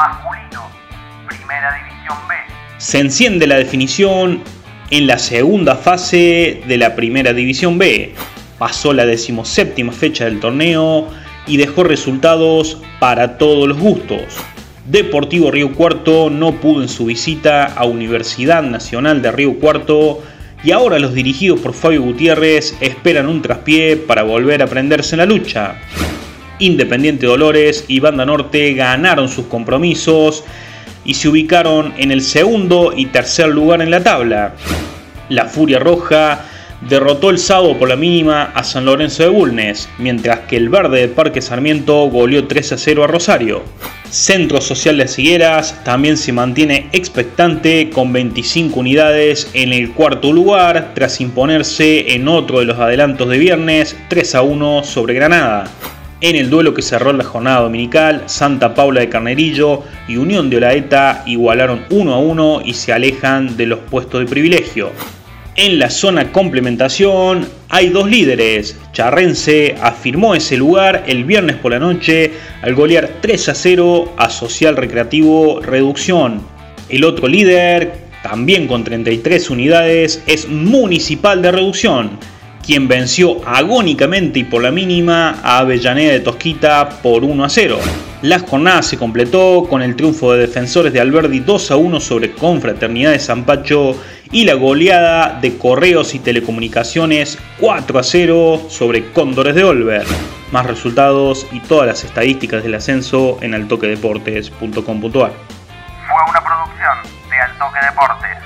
masculino, Primera División B. Se enciende la definición en la segunda fase de la Primera División B. Pasó la decimoséptima fecha del torneo y dejó resultados para todos los gustos. Deportivo Río Cuarto no pudo en su visita a Universidad Nacional de Río Cuarto y ahora los dirigidos por Fabio Gutiérrez esperan un traspié para volver a prenderse en la lucha. Independiente Dolores y Banda Norte ganaron sus compromisos y se ubicaron en el segundo y tercer lugar en la tabla. La Furia Roja derrotó el sábado por la mínima a San Lorenzo de Bulnes, mientras que el Verde de Parque Sarmiento goleó 3 a 0 a Rosario. Centro Social de Sigueras también se mantiene expectante con 25 unidades en el cuarto lugar tras imponerse en otro de los adelantos de viernes 3 a 1 sobre Granada. En el duelo que cerró la jornada dominical, Santa Paula de Carnerillo y Unión de Olaeta igualaron 1 a 1 y se alejan de los puestos de privilegio. En la zona complementación hay dos líderes. Charrense afirmó ese lugar el viernes por la noche al golear 3 a 0 a Social Recreativo Reducción. El otro líder, también con 33 unidades, es Municipal de Reducción quien venció agónicamente y por la mínima a Avellaneda de Tosquita por 1 a 0. La jornada se completó con el triunfo de defensores de Alberdi 2 a 1 sobre Confraternidad de San Pacho y la goleada de Correos y Telecomunicaciones 4 a 0 sobre Cóndores de Olver. Más resultados y todas las estadísticas del ascenso en altoquedeportes.com.ar. Fue una producción de Altoque Deportes.